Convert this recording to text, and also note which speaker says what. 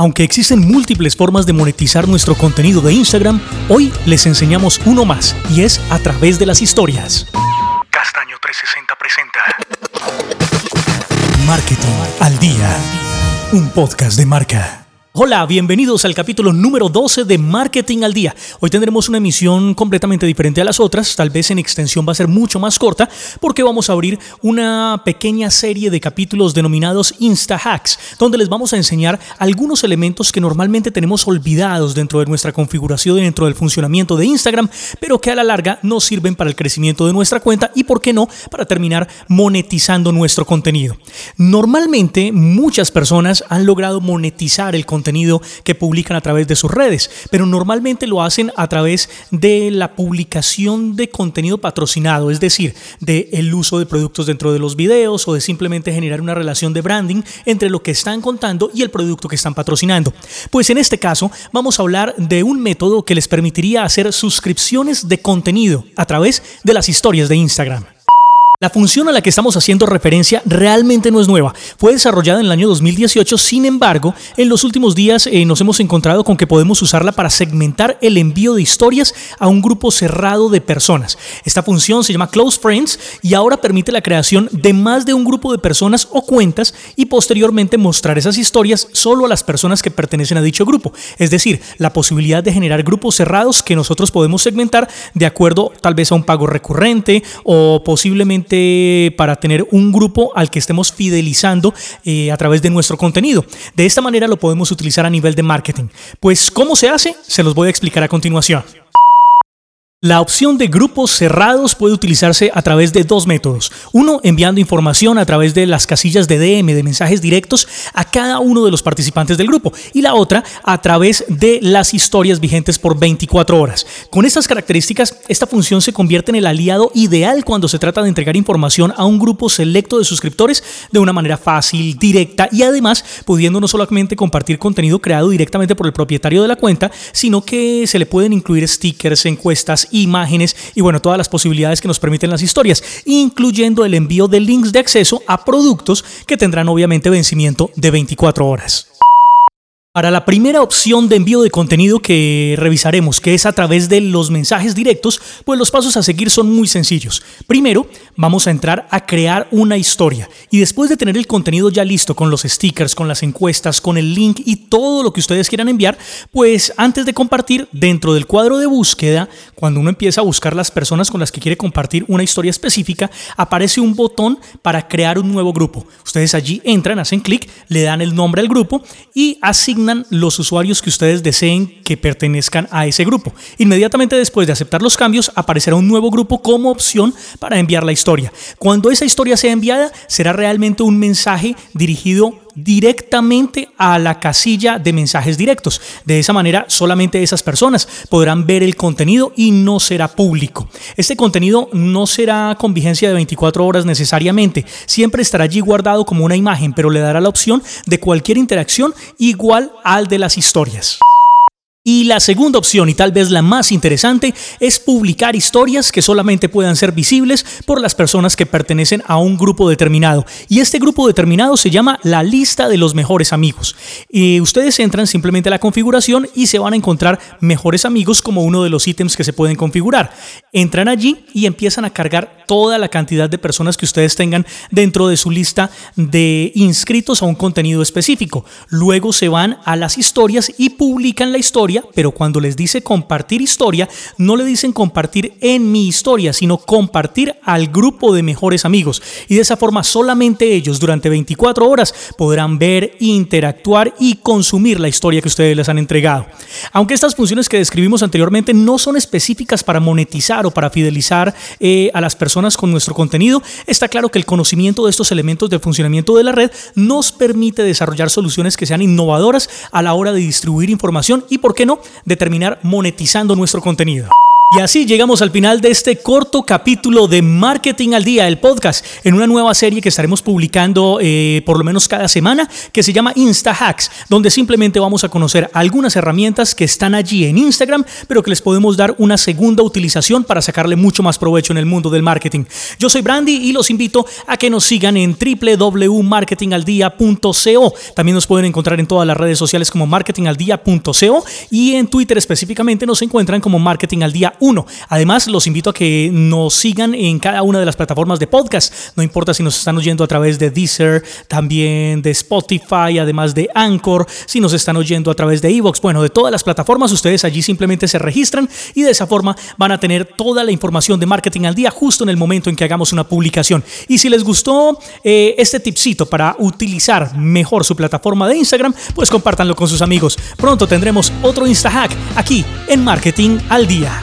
Speaker 1: Aunque existen múltiples formas de monetizar nuestro contenido de Instagram, hoy les enseñamos uno más y es a través de las historias.
Speaker 2: Castaño 360 presenta
Speaker 1: Marketing al día. Un podcast de marca. Hola, bienvenidos al capítulo número 12 de Marketing al Día. Hoy tendremos una emisión completamente diferente a las otras, tal vez en extensión va a ser mucho más corta, porque vamos a abrir una pequeña serie de capítulos denominados Insta Hacks, donde les vamos a enseñar algunos elementos que normalmente tenemos olvidados dentro de nuestra configuración y dentro del funcionamiento de Instagram, pero que a la larga nos sirven para el crecimiento de nuestra cuenta y, por qué no, para terminar monetizando nuestro contenido. Normalmente, muchas personas han logrado monetizar el contenido contenido que publican a través de sus redes, pero normalmente lo hacen a través de la publicación de contenido patrocinado, es decir, de el uso de productos dentro de los videos o de simplemente generar una relación de branding entre lo que están contando y el producto que están patrocinando. Pues en este caso vamos a hablar de un método que les permitiría hacer suscripciones de contenido a través de las historias de Instagram. La función a la que estamos haciendo referencia realmente no es nueva. Fue desarrollada en el año 2018, sin embargo, en los últimos días eh, nos hemos encontrado con que podemos usarla para segmentar el envío de historias a un grupo cerrado de personas. Esta función se llama Close Friends y ahora permite la creación de más de un grupo de personas o cuentas y posteriormente mostrar esas historias solo a las personas que pertenecen a dicho grupo. Es decir, la posibilidad de generar grupos cerrados que nosotros podemos segmentar de acuerdo tal vez a un pago recurrente o posiblemente para tener un grupo al que estemos fidelizando eh, a través de nuestro contenido. De esta manera lo podemos utilizar a nivel de marketing. Pues, ¿cómo se hace? Se los voy a explicar a continuación. La opción de grupos cerrados puede utilizarse a través de dos métodos. Uno, enviando información a través de las casillas de DM, de mensajes directos, a cada uno de los participantes del grupo. Y la otra, a través de las historias vigentes por 24 horas. Con estas características, esta función se convierte en el aliado ideal cuando se trata de entregar información a un grupo selecto de suscriptores de una manera fácil, directa y además pudiendo no solamente compartir contenido creado directamente por el propietario de la cuenta, sino que se le pueden incluir stickers, encuestas, imágenes y bueno, todas las posibilidades que nos permiten las historias, incluyendo el envío de links de acceso a productos que tendrán obviamente vencimiento de 24 horas. Para la primera opción de envío de contenido que revisaremos, que es a través de los mensajes directos, pues los pasos a seguir son muy sencillos. Primero, vamos a entrar a crear una historia y después de tener el contenido ya listo con los stickers, con las encuestas, con el link y todo lo que ustedes quieran enviar, pues antes de compartir dentro del cuadro de búsqueda, cuando uno empieza a buscar las personas con las que quiere compartir una historia específica, aparece un botón para crear un nuevo grupo. Ustedes allí entran, hacen clic, le dan el nombre al grupo y asignan los usuarios que ustedes deseen que pertenezcan a ese grupo. Inmediatamente después de aceptar los cambios, aparecerá un nuevo grupo como opción para enviar la historia. Cuando esa historia sea enviada, será realmente un mensaje dirigido directamente a la casilla de mensajes directos. De esa manera, solamente esas personas podrán ver el contenido y no será público. Este contenido no será con vigencia de 24 horas necesariamente, siempre estará allí guardado como una imagen, pero le dará la opción de cualquier interacción igual al de las historias. Y la segunda opción, y tal vez la más interesante, es publicar historias que solamente puedan ser visibles por las personas que pertenecen a un grupo determinado. Y este grupo determinado se llama la lista de los mejores amigos. Y ustedes entran simplemente a la configuración y se van a encontrar mejores amigos como uno de los ítems que se pueden configurar. Entran allí y empiezan a cargar toda la cantidad de personas que ustedes tengan dentro de su lista de inscritos a un contenido específico. Luego se van a las historias y publican la historia pero cuando les dice compartir historia, no le dicen compartir en mi historia, sino compartir al grupo de mejores amigos. Y de esa forma solamente ellos durante 24 horas podrán ver, interactuar y consumir la historia que ustedes les han entregado. Aunque estas funciones que describimos anteriormente no son específicas para monetizar o para fidelizar eh, a las personas con nuestro contenido, está claro que el conocimiento de estos elementos de funcionamiento de la red nos permite desarrollar soluciones que sean innovadoras a la hora de distribuir información y, por no?, determinar monetizando nuestro contenido. Y así llegamos al final de este corto capítulo de Marketing al Día, el podcast, en una nueva serie que estaremos publicando eh, por lo menos cada semana, que se llama Insta Hacks, donde simplemente vamos a conocer algunas herramientas que están allí en Instagram, pero que les podemos dar una segunda utilización para sacarle mucho más provecho en el mundo del marketing. Yo soy Brandy y los invito a que nos sigan en www.marketingaldia.co. También nos pueden encontrar en todas las redes sociales como marketingaldia.co y en Twitter específicamente nos encuentran como Marketing al Día uno. Además, los invito a que nos sigan en cada una de las plataformas de podcast. No importa si nos están oyendo a través de Deezer, también de Spotify, además de Anchor, si nos están oyendo a través de Evox. Bueno, de todas las plataformas, ustedes allí simplemente se registran y de esa forma van a tener toda la información de marketing al día justo en el momento en que hagamos una publicación. Y si les gustó eh, este tipcito para utilizar mejor su plataforma de Instagram, pues compártanlo con sus amigos. Pronto tendremos otro Insta Hack aquí en Marketing al Día.